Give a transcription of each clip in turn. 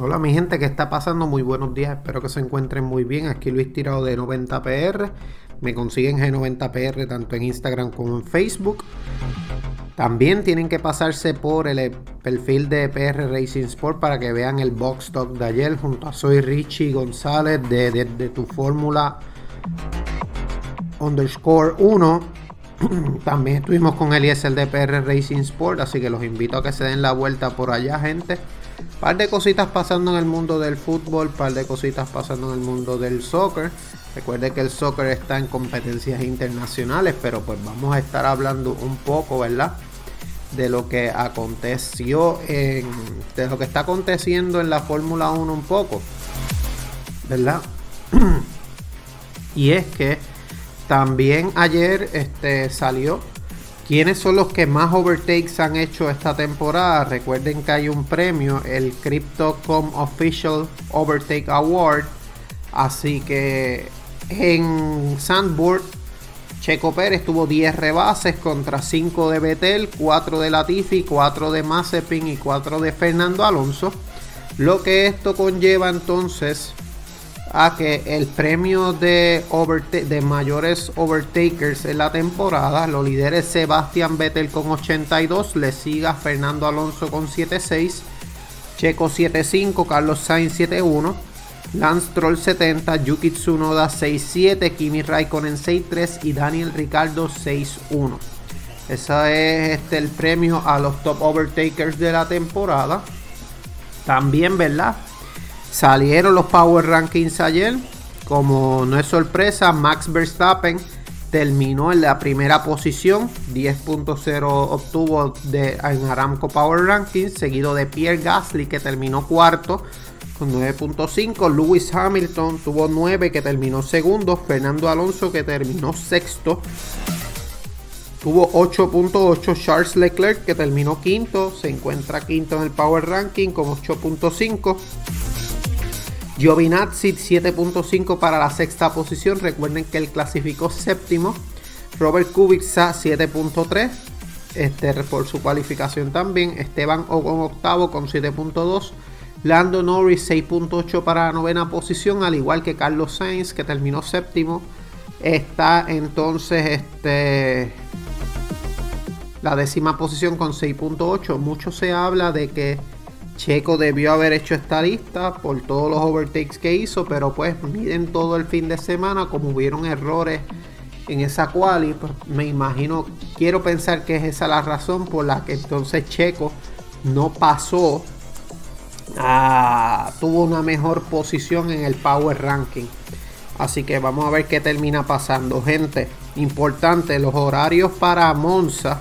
Hola mi gente, ¿qué está pasando? Muy buenos días, espero que se encuentren muy bien. Aquí Luis Tirado de 90PR. Me consiguen G90PR tanto en Instagram como en Facebook. También tienen que pasarse por el perfil de PR Racing Sport para que vean el box talk de ayer junto a Soy Richie González de, de tu fórmula underscore 1. También estuvimos con Eliezer de PR Racing Sport, así que los invito a que se den la vuelta por allá, gente. Par de cositas pasando en el mundo del fútbol, par de cositas pasando en el mundo del soccer. Recuerde que el soccer está en competencias internacionales, pero pues vamos a estar hablando un poco, ¿verdad? De lo que aconteció en. de lo que está aconteciendo en la Fórmula 1 un poco. ¿Verdad? y es que también ayer este, salió ¿Quiénes son los que más overtakes han hecho esta temporada? Recuerden que hay un premio, el Crypto.com Official Overtake Award. Así que en Sandboard, Checo Pérez tuvo 10 rebases contra 5 de Betel, 4 de Latifi, 4 de Mazepin y 4 de Fernando Alonso. Lo que esto conlleva entonces a que el premio de, de mayores overtakers en la temporada lo lidere Sebastian Vettel con 82, le siga Fernando Alonso con 76, Checo 75, Carlos Sainz 71, Lance Troll 70, Yuki Tsunoda 67, Kimi Raikkonen 63 y Daniel Ricardo 61. Ese es este, el premio a los top overtakers de la temporada. También, ¿verdad? Salieron los Power Rankings ayer. Como no es sorpresa, Max Verstappen terminó en la primera posición. 10.0 obtuvo de, en Aramco Power Rankings. Seguido de Pierre Gasly que terminó cuarto con 9.5. Lewis Hamilton tuvo 9 que terminó segundo. Fernando Alonso que terminó sexto. Tuvo 8.8 Charles Leclerc que terminó quinto. Se encuentra quinto en el Power Ranking con 8.5. Giovinazzi 7.5 para la sexta posición. Recuerden que él clasificó séptimo. Robert Kubica 7.3 este, por su cualificación también. Esteban Ocon octavo con 7.2. Lando Norris 6.8 para la novena posición, al igual que Carlos Sainz que terminó séptimo. Está entonces este, la décima posición con 6.8. Mucho se habla de que Checo debió haber hecho esta lista por todos los overtakes que hizo, pero pues miden todo el fin de semana, como hubieron errores en esa quali, pues me imagino, quiero pensar que es esa la razón por la que entonces Checo no pasó, a, tuvo una mejor posición en el Power Ranking. Así que vamos a ver qué termina pasando, gente. Importante, los horarios para Monza.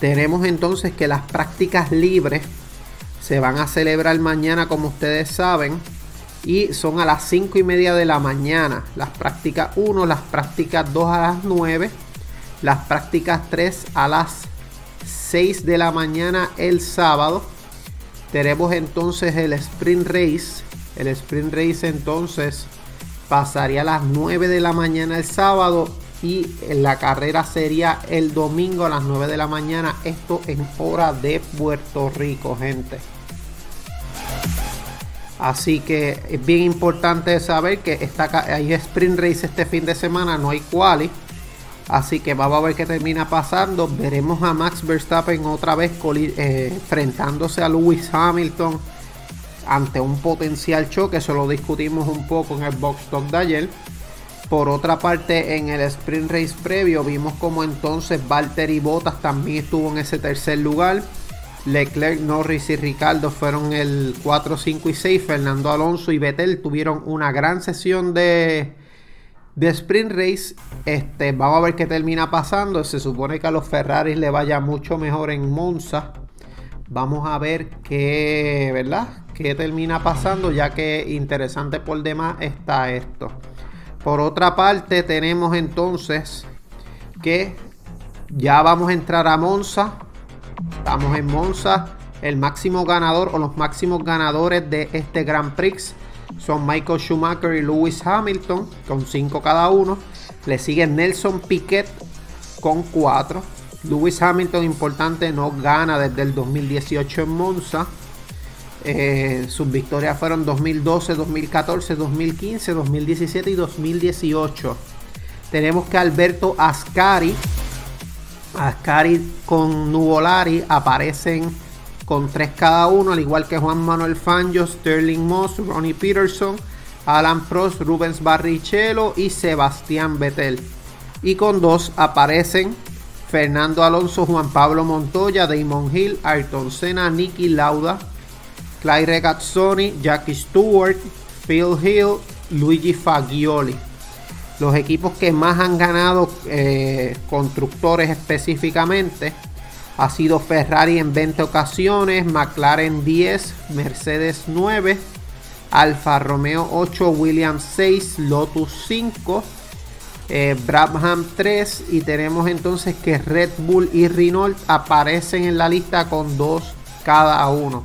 Tenemos entonces que las prácticas libres se van a celebrar mañana como ustedes saben y son a las 5 y media de la mañana las prácticas 1, las prácticas 2 a las 9, las prácticas 3 a las 6 de la mañana el sábado. Tenemos entonces el sprint race. El sprint race entonces pasaría a las 9 de la mañana el sábado y la carrera sería el domingo a las 9 de la mañana. Esto en hora de Puerto Rico, gente. Así que es bien importante saber que está, hay sprint race este fin de semana, no hay quali. Así que vamos a ver qué termina pasando. Veremos a Max Verstappen otra vez eh, enfrentándose a Lewis Hamilton ante un potencial choque. Eso lo discutimos un poco en el box talk de ayer. Por otra parte, en el sprint race previo vimos como entonces Valtteri Bottas también estuvo en ese tercer lugar. Leclerc, Norris y Ricardo fueron el 4, 5 y 6. Fernando Alonso y Vettel tuvieron una gran sesión de, de sprint race. Este, vamos a ver qué termina pasando. Se supone que a los Ferraris le vaya mucho mejor en Monza. Vamos a ver qué, ¿verdad? qué termina pasando, ya que interesante por demás está esto. Por otra parte, tenemos entonces que ya vamos a entrar a Monza. Estamos en Monza. El máximo ganador o los máximos ganadores de este Grand Prix son Michael Schumacher y Lewis Hamilton con 5 cada uno. Le sigue Nelson Piquet con 4. Lewis Hamilton, importante, no gana desde el 2018 en Monza. Eh, sus victorias fueron 2012, 2014, 2015, 2017 y 2018. Tenemos que Alberto Ascari, Ascari con Nuvolari aparecen con 3 cada uno, al igual que Juan Manuel Fangio, Sterling Moss, Ronnie Peterson, Alan Prost, Rubens Barrichello y Sebastián Vettel. Y con 2 aparecen Fernando Alonso, Juan Pablo Montoya, Damon Hill, Ayrton Senna, Nicky Lauda, Clyde Regazzoni, Jackie Stewart, Phil Hill, Luigi Fagioli. Los equipos que más han ganado eh, constructores específicamente ha sido Ferrari en 20 ocasiones, McLaren 10, Mercedes 9, Alfa Romeo 8, Williams 6, Lotus 5, eh, Brabham 3 y tenemos entonces que Red Bull y Renault aparecen en la lista con 2 cada uno.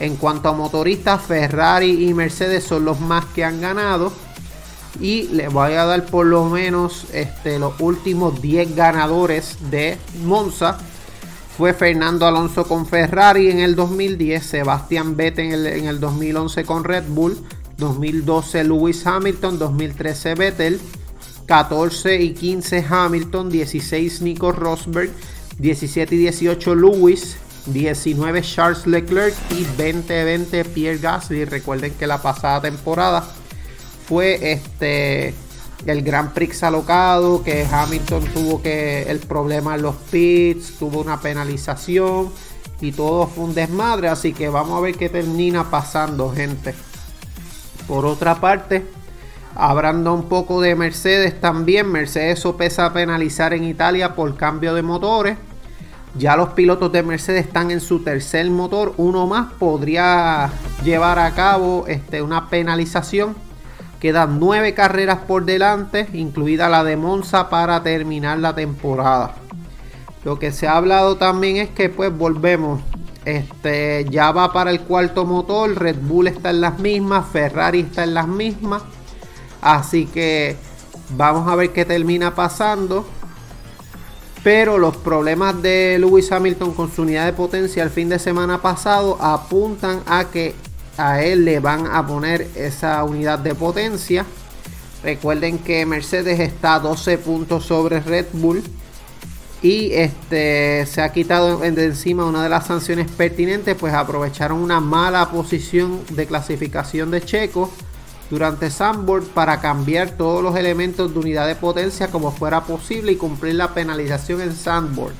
En cuanto a motoristas, Ferrari y Mercedes son los más que han ganado. Y les voy a dar por lo menos este, los últimos 10 ganadores de Monza. Fue Fernando Alonso con Ferrari en el 2010, Sebastián Vettel en el, en el 2011 con Red Bull, 2012 Lewis Hamilton, 2013 Vettel, 14 y 15 Hamilton, 16 Nico Rosberg, 17 y 18 Lewis, 19 Charles Leclerc y 20-20 Pierre Gasly. Recuerden que la pasada temporada fue este el Grand Prix alocado, que Hamilton tuvo que el problema en los pits, tuvo una penalización y todo fue un desmadre, así que vamos a ver qué termina pasando, gente. Por otra parte, hablando un poco de Mercedes también, Mercedes sopesa penalizar en Italia por cambio de motores. Ya los pilotos de Mercedes están en su tercer motor. Uno más podría llevar a cabo este, una penalización. Quedan nueve carreras por delante, incluida la de Monza para terminar la temporada. Lo que se ha hablado también es que pues volvemos. Este ya va para el cuarto motor. Red Bull está en las mismas. Ferrari está en las mismas. Así que vamos a ver qué termina pasando. Pero los problemas de Lewis Hamilton con su unidad de potencia el fin de semana pasado apuntan a que a él le van a poner esa unidad de potencia. Recuerden que Mercedes está 12 puntos sobre Red Bull. Y este se ha quitado de encima una de las sanciones pertinentes. Pues aprovecharon una mala posición de clasificación de Checo durante Sandboard para cambiar todos los elementos de unidad de potencia como fuera posible y cumplir la penalización en Sandboard.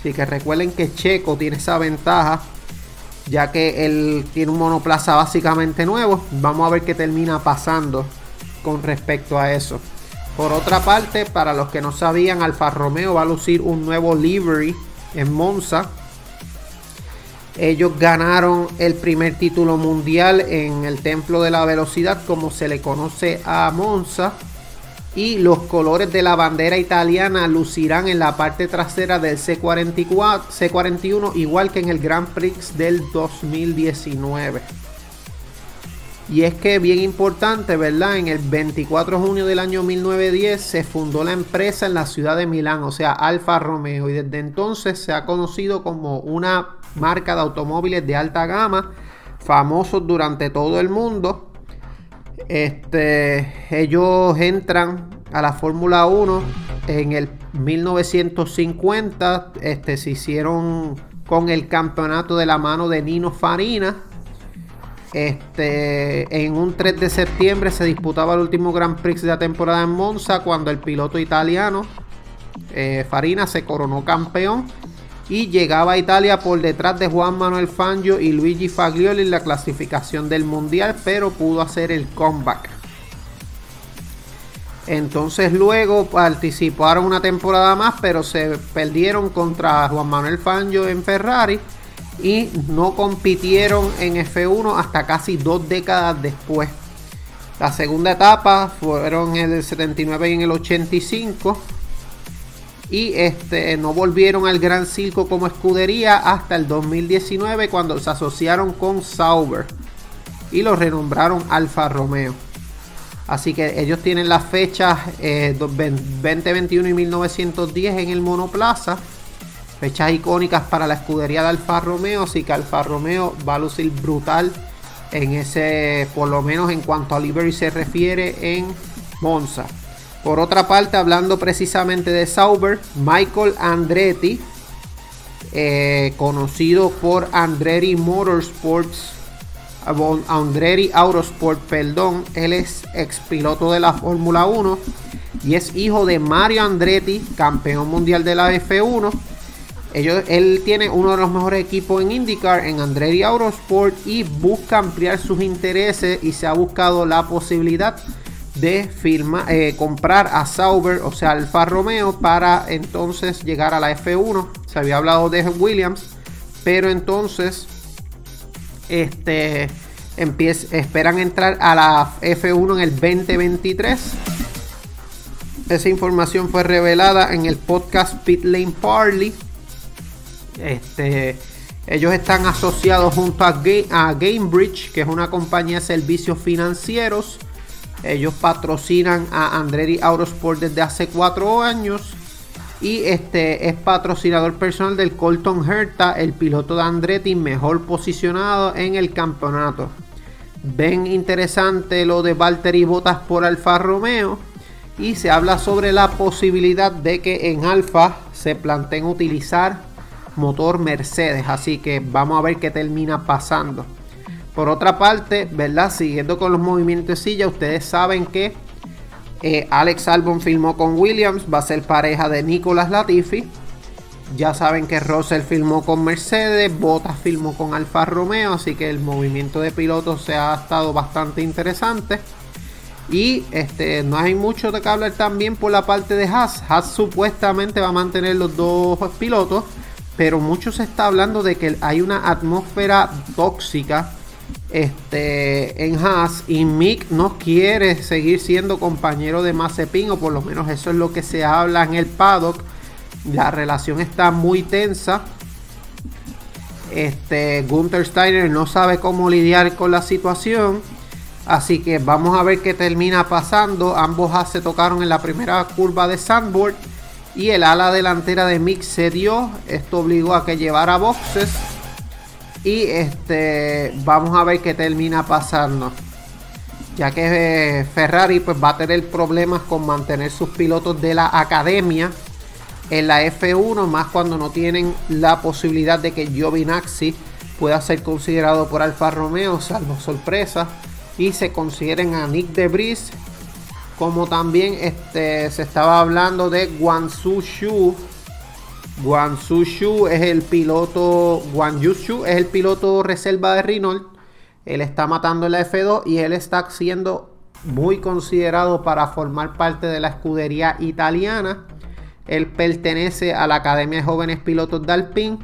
Así que recuerden que Checo tiene esa ventaja ya que él tiene un monoplaza básicamente nuevo. Vamos a ver qué termina pasando con respecto a eso. Por otra parte, para los que no sabían, Alfa Romeo va a lucir un nuevo livery en Monza ellos ganaron el primer título mundial en el Templo de la Velocidad, como se le conoce a Monza. Y los colores de la bandera italiana lucirán en la parte trasera del C44, C41, igual que en el Grand Prix del 2019. Y es que bien importante, ¿verdad? En el 24 de junio del año 1910 se fundó la empresa en la ciudad de Milán, o sea, Alfa Romeo, y desde entonces se ha conocido como una marca de automóviles de alta gama, famosos durante todo el mundo. Este, ellos entran a la Fórmula 1 en el 1950. Este, se hicieron con el campeonato de la mano de Nino Farina. Este, en un 3 de septiembre se disputaba el último Grand Prix de la temporada en Monza cuando el piloto italiano eh, Farina se coronó campeón y llegaba a Italia por detrás de Juan Manuel Fangio y Luigi Faglioli en la clasificación del Mundial, pero pudo hacer el comeback. Entonces luego participaron una temporada más, pero se perdieron contra Juan Manuel Fangio en Ferrari y no compitieron en F1 hasta casi dos décadas después. La segunda etapa fueron en el 79 y en el 85 y este, no volvieron al Gran Circo como escudería hasta el 2019 cuando se asociaron con Sauber y lo renombraron Alfa Romeo. Así que ellos tienen las fechas 2021 eh, y 1910 en el monoplaza. Fechas icónicas para la escudería de Alfa Romeo. Así que Alfa Romeo va a lucir brutal en ese, por lo menos en cuanto a livery se refiere, en Monza. Por otra parte, hablando precisamente de Sauber, Michael Andretti, eh, conocido por Andretti Motorsports, Andretti Autosport, perdón, él es ex piloto de la Fórmula 1 y es hijo de Mario Andretti, campeón mundial de la F1. Ellos, él tiene uno de los mejores equipos en IndyCar, en Andretti Autosport, y busca ampliar sus intereses y se ha buscado la posibilidad de firma, eh, comprar a Sauber, o sea, Alfa Romeo, para entonces llegar a la F1. Se había hablado de Williams, pero entonces este, esperan entrar a la F1 en el 2023. Esa información fue revelada en el podcast Pit Lane Parley. Este, ellos están asociados junto a, a Gamebridge, que es una compañía de servicios financieros ellos patrocinan a Andretti Autosport desde hace cuatro años. Y este es patrocinador personal del Colton Herta, el piloto de Andretti mejor posicionado en el campeonato. Ven interesante lo de Valtteri Bottas por Alfa Romeo. Y se habla sobre la posibilidad de que en Alfa se planteen utilizar motor Mercedes. Así que vamos a ver qué termina pasando. Por otra parte, ¿verdad? Siguiendo con los movimientos de silla, ustedes saben que eh, Alex Albon filmó con Williams, va a ser pareja de Nicolas Latifi. Ya saben que Russell filmó con Mercedes, Bottas filmó con Alfa Romeo, así que el movimiento de pilotos se ha estado bastante interesante. Y este, no hay mucho de que hablar también por la parte de Haas. Haas supuestamente va a mantener los dos pilotos, pero mucho se está hablando de que hay una atmósfera tóxica este, en Haas y Mick no quiere seguir siendo compañero de Mazepin o por lo menos eso es lo que se habla en el paddock. La relación está muy tensa. Este, Gunther Steiner no sabe cómo lidiar con la situación. Así que vamos a ver qué termina pasando. Ambos Haas se tocaron en la primera curva de Sandboard. Y el ala delantera de Mick se dio. Esto obligó a que llevara boxes. Y este vamos a ver qué termina pasando. Ya que eh, Ferrari pues va a tener problemas con mantener sus pilotos de la academia en la F1, más cuando no tienen la posibilidad de que Giovinazzi pueda ser considerado por Alfa Romeo, salvo sorpresa, y se consideren a Nick Debris, como también este, se estaba hablando de Guangzhou Shu, Guan Shu es el piloto. Guan Yushu es el piloto reserva de Renault. Él está matando en la F2 y él está siendo muy considerado para formar parte de la escudería italiana. Él pertenece a la Academia de Jóvenes Pilotos de Alpine.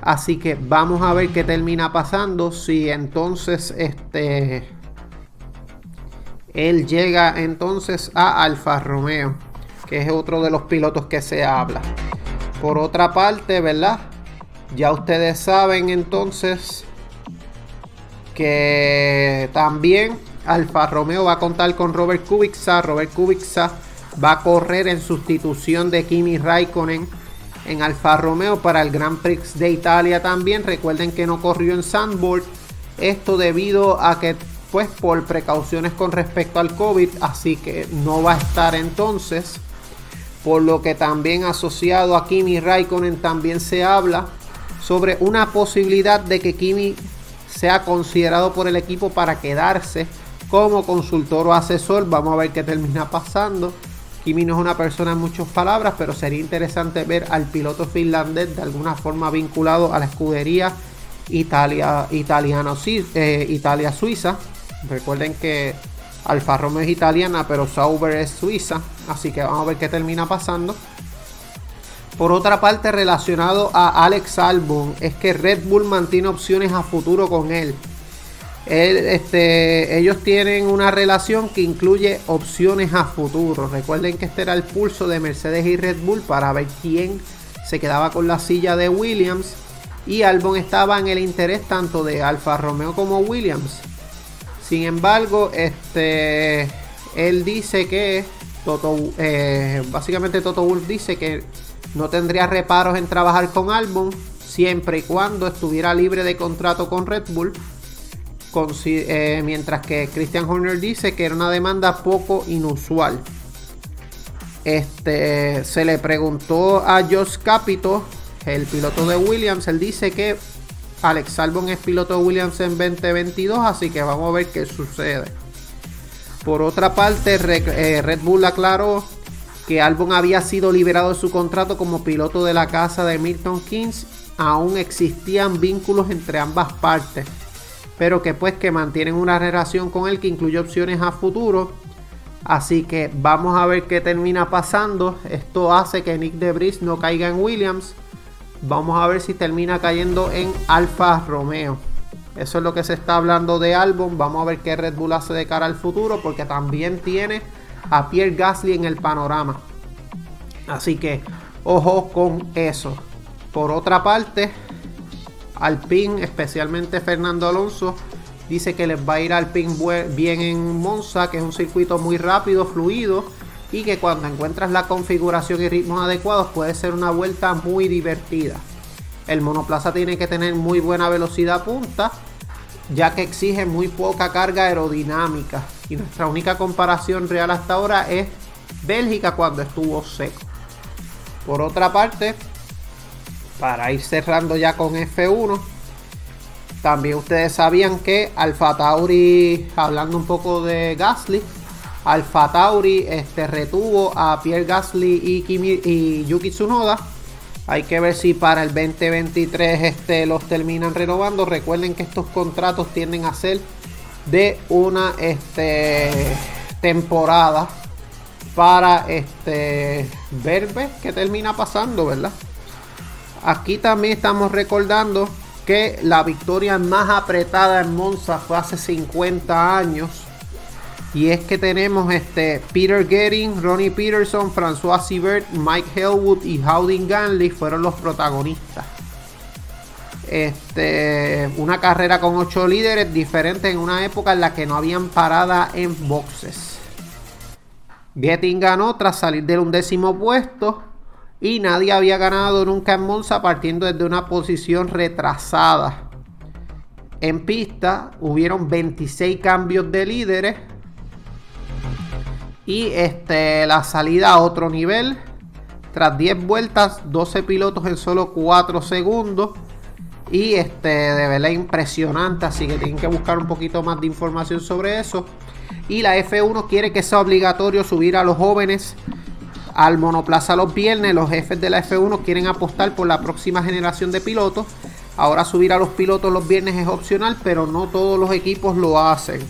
Así que vamos a ver qué termina pasando. Si entonces este. Él llega entonces a Alfa Romeo. Que es otro de los pilotos que se habla. Por otra parte, ¿verdad? Ya ustedes saben entonces que también Alfa Romeo va a contar con Robert Kubica. Robert Kubica va a correr en sustitución de Kimi Raikkonen en Alfa Romeo para el Grand Prix de Italia también. Recuerden que no corrió en Sandboard. Esto debido a que, pues, por precauciones con respecto al COVID, así que no va a estar entonces por lo que también asociado a Kimi Raikkonen también se habla sobre una posibilidad de que Kimi sea considerado por el equipo para quedarse como consultor o asesor. Vamos a ver qué termina pasando. Kimi no es una persona en muchas palabras, pero sería interesante ver al piloto finlandés de alguna forma vinculado a la escudería Italia, italiana, eh, Italia Suiza. Recuerden que Alfa Romeo es italiana, pero Sauber es suiza. Así que vamos a ver qué termina pasando. Por otra parte, relacionado a Alex Albon, es que Red Bull mantiene opciones a futuro con él. este, ellos tienen una relación que incluye opciones a futuro. Recuerden que este era el pulso de Mercedes y Red Bull para ver quién se quedaba con la silla de Williams. Y Albon estaba en el interés tanto de Alfa Romeo como Williams. Sin embargo, este, él dice que eh, básicamente Toto Wolf dice que no tendría reparos en trabajar con Albon siempre y cuando estuviera libre de contrato con Red Bull. Eh, mientras que Christian Horner dice que era una demanda poco inusual. Este, se le preguntó a Josh Capito, el piloto de Williams, él dice que Alex Albon es piloto de Williams en 2022, así que vamos a ver qué sucede. Por otra parte, eh, Red Bull aclaró que Albon había sido liberado de su contrato como piloto de la casa de Milton Keynes, aún existían vínculos entre ambas partes, pero que pues que mantienen una relación con él que incluye opciones a futuro. Así que vamos a ver qué termina pasando. Esto hace que Nick Debris no caiga en Williams. Vamos a ver si termina cayendo en Alfa Romeo. Eso es lo que se está hablando de Albon. Vamos a ver qué Red Bull hace de cara al futuro porque también tiene a Pierre Gasly en el panorama. Así que ojo con eso. Por otra parte, Alpine, especialmente Fernando Alonso, dice que les va a ir Alpine bien en Monza, que es un circuito muy rápido, fluido y que cuando encuentras la configuración y ritmos adecuados puede ser una vuelta muy divertida. El monoplaza tiene que tener muy buena velocidad punta, ya que exige muy poca carga aerodinámica. Y nuestra única comparación real hasta ahora es Bélgica cuando estuvo seco. Por otra parte, para ir cerrando ya con F1, también ustedes sabían que Alfa Tauri, hablando un poco de Gasly, Alfa Tauri este, retuvo a Pierre Gasly y, y Yuki Tsunoda. Hay que ver si para el 2023 este, los terminan renovando. Recuerden que estos contratos tienden a ser de una este, temporada para este, ver qué termina pasando, ¿verdad? Aquí también estamos recordando que la victoria más apretada en Monza fue hace 50 años. Y es que tenemos este Peter Getting, Ronnie Peterson, François Sibert, Mike Hellwood y Howding Ganley fueron los protagonistas. Este, una carrera con ocho líderes diferentes en una época en la que no habían parada en boxes. Getting ganó tras salir del undécimo puesto y nadie había ganado nunca en Monza partiendo desde una posición retrasada. En pista hubieron 26 cambios de líderes y este, la salida a otro nivel. Tras 10 vueltas, 12 pilotos en solo 4 segundos. Y este, de verdad impresionante. Así que tienen que buscar un poquito más de información sobre eso. Y la F1 quiere que sea obligatorio subir a los jóvenes al monoplaza los viernes. Los jefes de la F1 quieren apostar por la próxima generación de pilotos. Ahora subir a los pilotos los viernes es opcional, pero no todos los equipos lo hacen.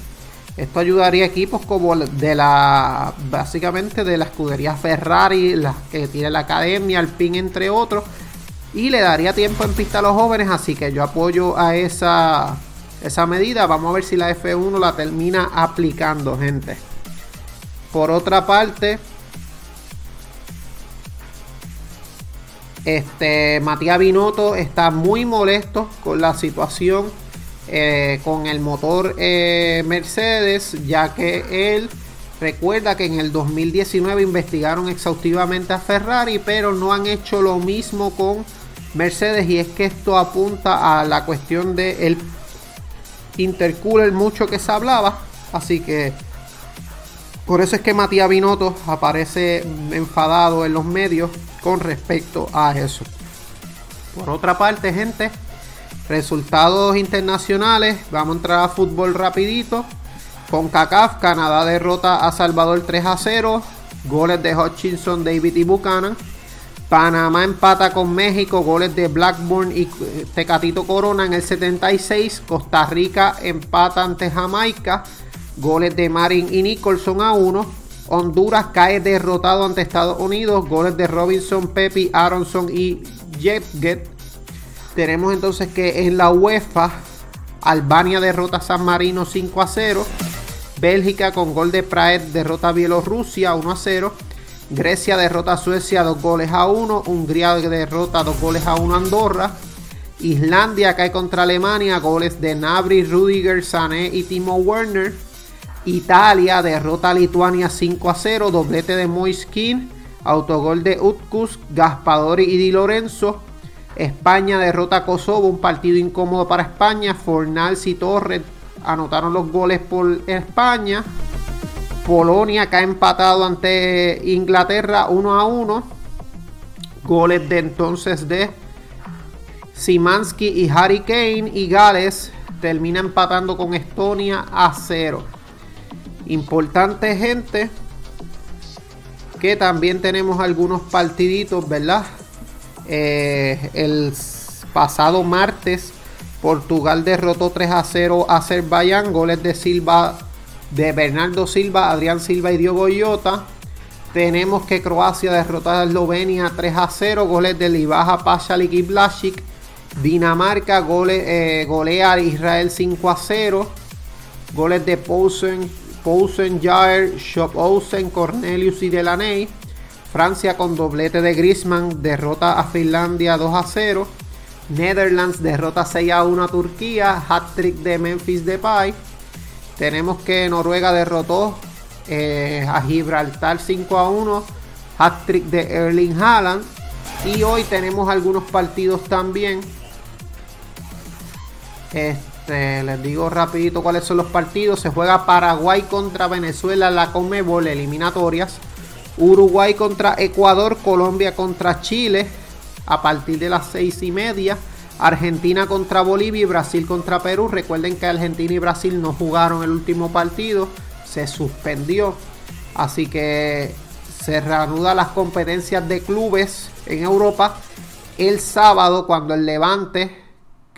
Esto ayudaría a equipos como de la, básicamente de la escudería Ferrari, las que tiene la academia, Alpine, entre otros. Y le daría tiempo en pista a los jóvenes, así que yo apoyo a esa, esa medida. Vamos a ver si la F1 la termina aplicando, gente. Por otra parte, este Matías Binotto está muy molesto con la situación eh, con el motor eh, Mercedes, ya que él recuerda que en el 2019 investigaron exhaustivamente a Ferrari, pero no han hecho lo mismo con Mercedes y es que esto apunta a la cuestión de el intercooler mucho que se hablaba, así que por eso es que Matías Binotto aparece enfadado en los medios con respecto a eso. Por otra parte, gente, Resultados internacionales. Vamos a entrar a fútbol rapidito. Con CACAF, Canadá derrota a Salvador 3 a 0. Goles de Hutchinson, David y Buchanan. Panamá empata con México, goles de Blackburn y eh, Tecatito Corona en el 76. Costa Rica empata ante Jamaica, goles de Marin y Nicholson a 1. Honduras cae derrotado ante Estados Unidos. Goles de Robinson, Pepe, Aronson y Jetget. Tenemos entonces que en la UEFA Albania derrota a San Marino 5 a 0. Bélgica con gol de Praet derrota a Bielorrusia 1 a 0. Grecia derrota a Suecia 2 goles a 1. Hungría derrota 2 goles a 1 a Andorra. Islandia cae contra Alemania, goles de Nabri, Rudiger, Sané y Timo Werner. Italia derrota a Lituania 5 a 0, doblete de Moiskin, autogol de Utkus, Gaspadori y Di Lorenzo. España derrota a Kosovo, un partido incómodo para España. Fornals y Torres anotaron los goles por España. Polonia cae empatado ante Inglaterra 1 a 1. Goles de entonces de Simansky y Harry Kane y Gales termina empatando con Estonia a 0. Importante gente que también tenemos algunos partiditos, ¿verdad? Eh, el pasado martes Portugal derrotó 3 a 0 a Azerbaiyán, goles de Silva, de Bernardo Silva, Adrián Silva y Diogo Jota. Tenemos que Croacia derrotó a Eslovenia 3 a 0, goles de Libaja, Pashalik y Blasic. Dinamarca gole, eh, golea a Israel 5 a 0. Goles de Poulsen, Poulsen, Jair, Olsen, Cornelius y Delaney. Francia con doblete de Griezmann derrota a Finlandia 2 a 0. Netherlands derrota 6 a 1 a Turquía. Hat-trick de Memphis Depay. Tenemos que Noruega derrotó eh, a Gibraltar 5 a 1. Hat-trick de Erling Haaland. Y hoy tenemos algunos partidos también este, les digo rapidito cuáles son los partidos. Se juega Paraguay contra Venezuela, la Comebol, eliminatorias. Uruguay contra Ecuador, Colombia contra Chile a partir de las seis y media. Argentina contra Bolivia y Brasil contra Perú. Recuerden que Argentina y Brasil no jugaron el último partido. Se suspendió. Así que se reanudan las competencias de clubes en Europa el sábado cuando el Levante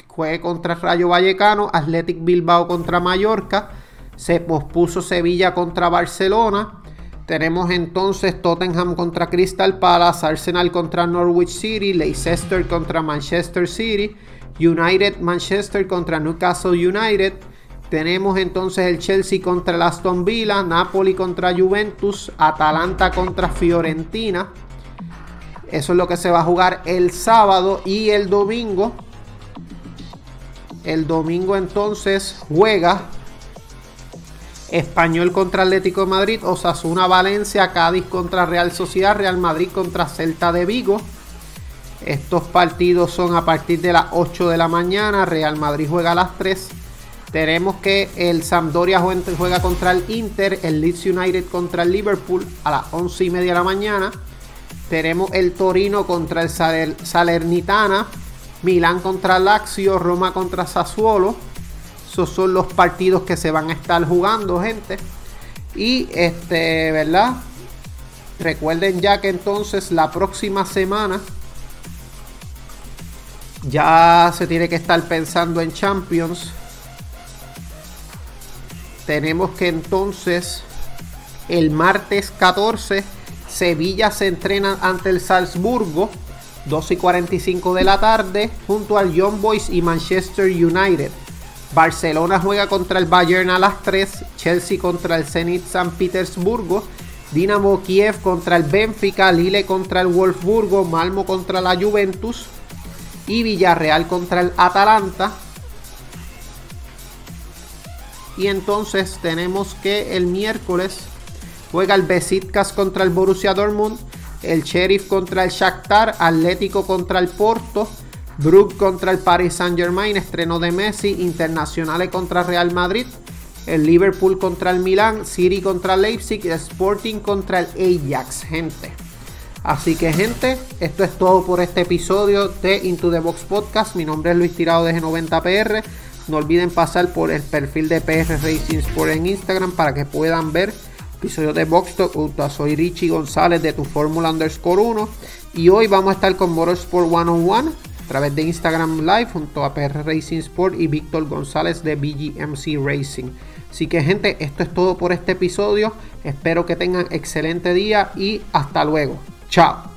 juegue contra Rayo Vallecano, Athletic Bilbao contra Mallorca, se pospuso Sevilla contra Barcelona. Tenemos entonces Tottenham contra Crystal Palace, Arsenal contra Norwich City, Leicester contra Manchester City, United Manchester contra Newcastle United. Tenemos entonces el Chelsea contra el Aston Villa, Napoli contra Juventus, Atalanta contra Fiorentina. Eso es lo que se va a jugar el sábado y el domingo. El domingo entonces juega Español contra Atlético de Madrid, Osasuna Valencia, Cádiz contra Real Sociedad, Real Madrid contra Celta de Vigo. Estos partidos son a partir de las 8 de la mañana, Real Madrid juega a las 3. Tenemos que el Sampdoria juega contra el Inter, el Leeds United contra el Liverpool a las 11 y media de la mañana. Tenemos el Torino contra el Salernitana Milán contra Lazio, Roma contra Sassuolo. Esos son los partidos que se van a estar jugando, gente. Y este, ¿verdad? Recuerden ya que entonces la próxima semana ya se tiene que estar pensando en Champions. Tenemos que entonces el martes 14 Sevilla se entrena ante el Salzburgo 2 y 45 de la tarde junto al Young Boys y Manchester United. Barcelona juega contra el Bayern a las 3, Chelsea contra el Zenit San Petersburgo, Dinamo Kiev contra el Benfica, Lille contra el Wolfsburgo, Malmo contra la Juventus y Villarreal contra el Atalanta. Y entonces tenemos que el miércoles juega el Besiktas contra el Borussia Dortmund, el Sheriff contra el Shakhtar, Atlético contra el Porto, Brook contra el Paris Saint Germain, estreno de Messi, Internacionales contra Real Madrid, el Liverpool contra el Milan, City contra Leipzig, Sporting contra el Ajax, gente. Así que gente, esto es todo por este episodio de Into the Box Podcast. Mi nombre es Luis Tirado de G90PR. No olviden pasar por el perfil de PR Racing Sport en Instagram para que puedan ver episodio de Box Talk. Soy Richie González de tu Fórmula Underscore 1. Y hoy vamos a estar con Motorsport 101. A través de Instagram Live junto a PR Racing Sport y Víctor González de BGMC Racing. Así que gente, esto es todo por este episodio. Espero que tengan excelente día y hasta luego. Chao.